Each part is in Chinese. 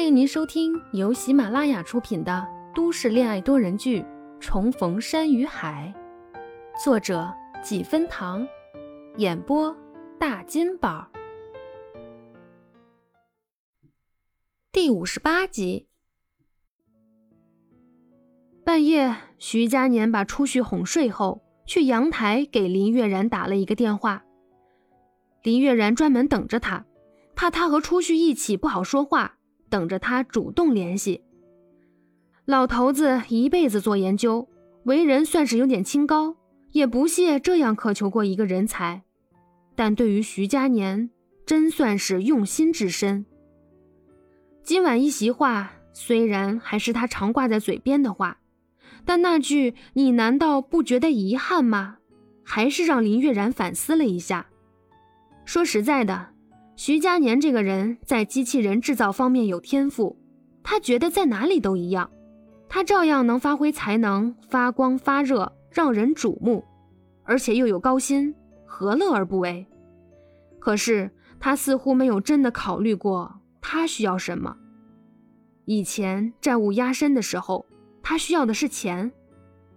欢迎您收听由喜马拉雅出品的都市恋爱多人剧《重逢山与海》，作者几分糖，演播大金宝，第五十八集。半夜，徐佳年把初旭哄睡后，去阳台给林月然打了一个电话。林月然专门等着他。怕他和初旭一起不好说话，等着他主动联系。老头子一辈子做研究，为人算是有点清高，也不屑这样渴求过一个人才。但对于徐佳年，真算是用心至深。今晚一席话，虽然还是他常挂在嘴边的话，但那句“你难道不觉得遗憾吗”，还是让林月然反思了一下。说实在的。徐佳年这个人在机器人制造方面有天赋，他觉得在哪里都一样，他照样能发挥才能，发光发热，让人瞩目，而且又有高薪，何乐而不为？可是他似乎没有真的考虑过他需要什么。以前债务压身的时候，他需要的是钱，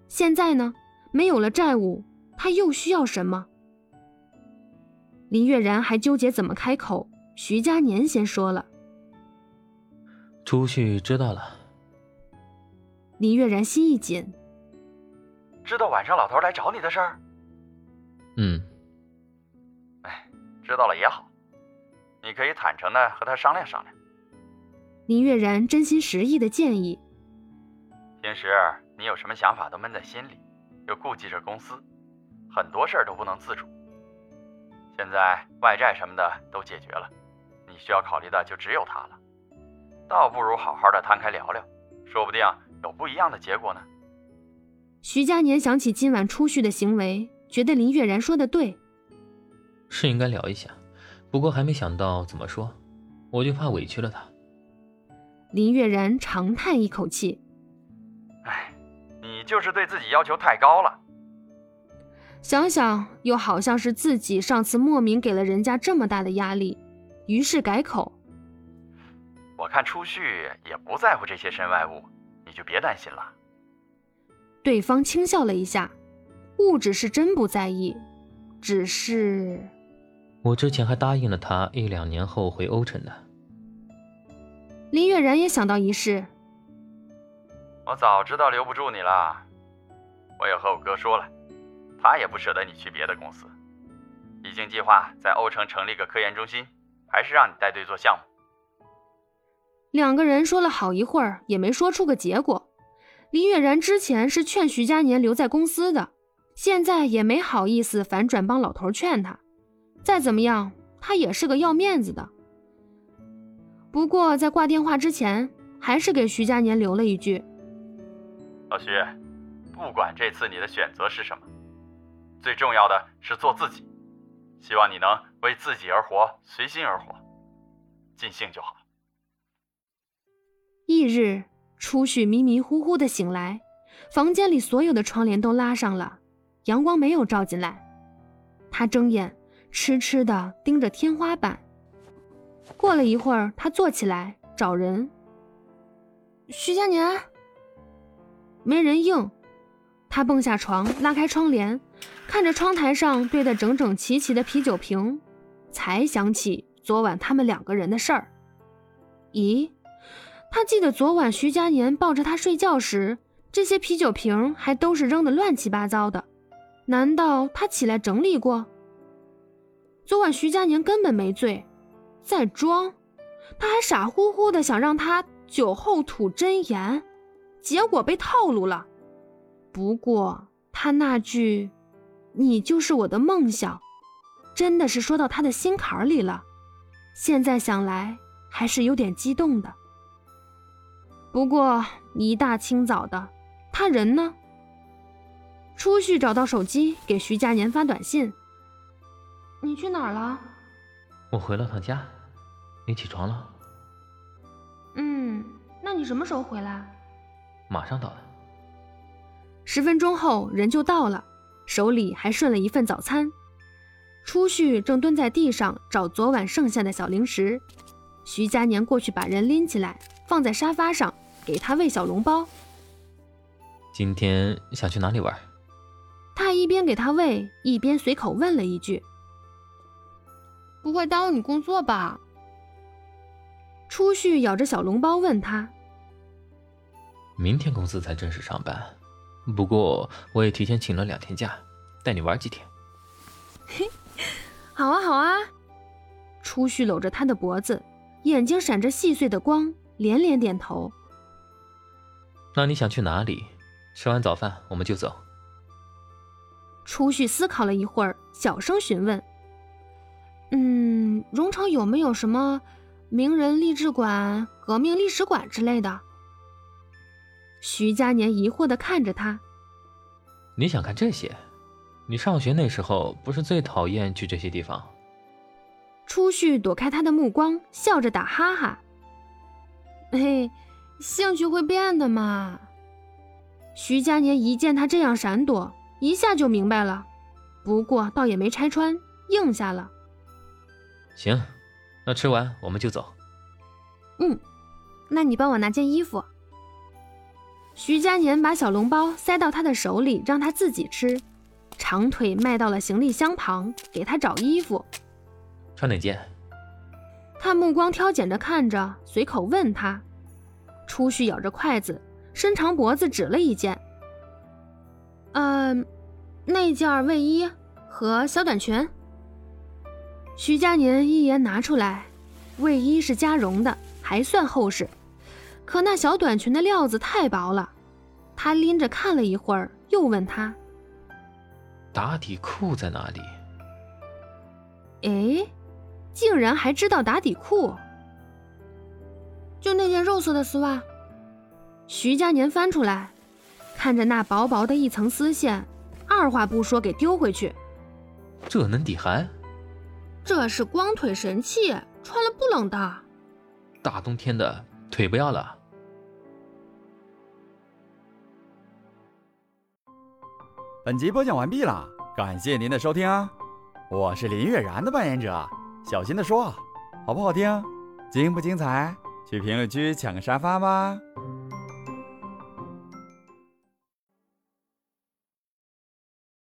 现在呢，没有了债务，他又需要什么？林月然还纠结怎么开口，徐佳年先说了：“初旭知道了。”林月然心一紧：“知道晚上老头来找你的事儿？”“嗯。”“哎，知道了也好，你可以坦诚的和他商量商量。”林月然真心实意的建议：“平时你有什么想法都闷在心里，又顾忌着公司，很多事儿都不能自主。”现在外债什么的都解决了，你需要考虑的就只有他了，倒不如好好的摊开聊聊，说不定有不一样的结果呢。徐佳年想起今晚初旭的行为，觉得林月然说的对，是应该聊一下，不过还没想到怎么说，我就怕委屈了他。林月然长叹一口气：“哎，你就是对自己要求太高了。”想想又好像是自己上次莫名给了人家这么大的压力，于是改口：“我看初旭也不在乎这些身外物，你就别担心了。”对方轻笑了一下：“物质是真不在意，只是……我之前还答应了他一两年后回欧城的。”林月然也想到一事：“我早知道留不住你了，我也和我哥说了。”他也不舍得你去别的公司，已经计划在欧城成立个科研中心，还是让你带队做项目。两个人说了好一会儿，也没说出个结果。林月然之前是劝徐佳年留在公司的，现在也没好意思反转帮老头劝他。再怎么样，他也是个要面子的。不过在挂电话之前，还是给徐佳年留了一句：“老徐，不管这次你的选择是什么。”最重要的是做自己，希望你能为自己而活，随心而活，尽兴就好。翌日，初旭迷迷糊糊的醒来，房间里所有的窗帘都拉上了，阳光没有照进来。他睁眼，痴痴的盯着天花板。过了一会儿，他坐起来找人。徐佳年，没人应。他蹦下床，拉开窗帘。看着窗台上堆得整整齐齐的啤酒瓶，才想起昨晚他们两个人的事儿。咦，他记得昨晚徐佳年抱着他睡觉时，这些啤酒瓶还都是扔得乱七八糟的。难道他起来整理过？昨晚徐佳年根本没醉，在装。他还傻乎乎的想让他酒后吐真言，结果被套路了。不过他那句。你就是我的梦想，真的是说到他的心坎里了。现在想来还是有点激动的。不过一大清早的，他人呢？初旭找到手机，给徐佳年发短信：“你去哪儿了？”“我回了趟家。”“你起床了？”“嗯，那你什么时候回来？”“马上到了。”十分钟后，人就到了。手里还顺了一份早餐，初旭正蹲在地上找昨晚剩下的小零食，徐佳年过去把人拎起来，放在沙发上，给他喂小笼包。今天想去哪里玩？他一边给他喂，一边随口问了一句：“不会耽误你工作吧？”初旭咬着小笼包问他：“明天公司才正式上班，不过我也提前请了两天假，带你玩几天。”嘿，好啊，好啊！初旭搂着他的脖子，眼睛闪着细碎的光，连连点头。那你想去哪里？吃完早饭我们就走。初旭思考了一会儿，小声询问：“嗯，荣城有没有什么名人励志馆、革命历史馆之类的？”徐佳年疑惑的看着他：“你想看这些？你上学那时候不是最讨厌去这些地方？”初旭躲开他的目光，笑着打哈哈：“嘿，兴趣会变的嘛。”徐佳年一见他这样闪躲。一下就明白了，不过倒也没拆穿，应下了。行，那吃完我们就走。嗯，那你帮我拿件衣服。徐佳年把小笼包塞到他的手里，让他自己吃，长腿迈到了行李箱旁，给他找衣服。穿哪件？他目光挑拣着看着，随口问他。初旭咬着筷子，伸长脖子指了一件。嗯。那件卫衣和小短裙，徐佳年一言拿出来，卫衣是加绒的，还算厚实，可那小短裙的料子太薄了。他拎着看了一会儿，又问他：“打底裤在哪里？”哎，竟然还知道打底裤，就那件肉色的丝袜。徐佳年翻出来，看着那薄薄的一层丝线。二话不说，给丢回去。这能抵寒？这是光腿神器，穿了不冷的。大冬天的，腿不要了。本集播讲完毕了，感谢您的收听！我是林月然的扮演者，小心的说，好不好听？精不精彩？去评论区抢个沙发吧！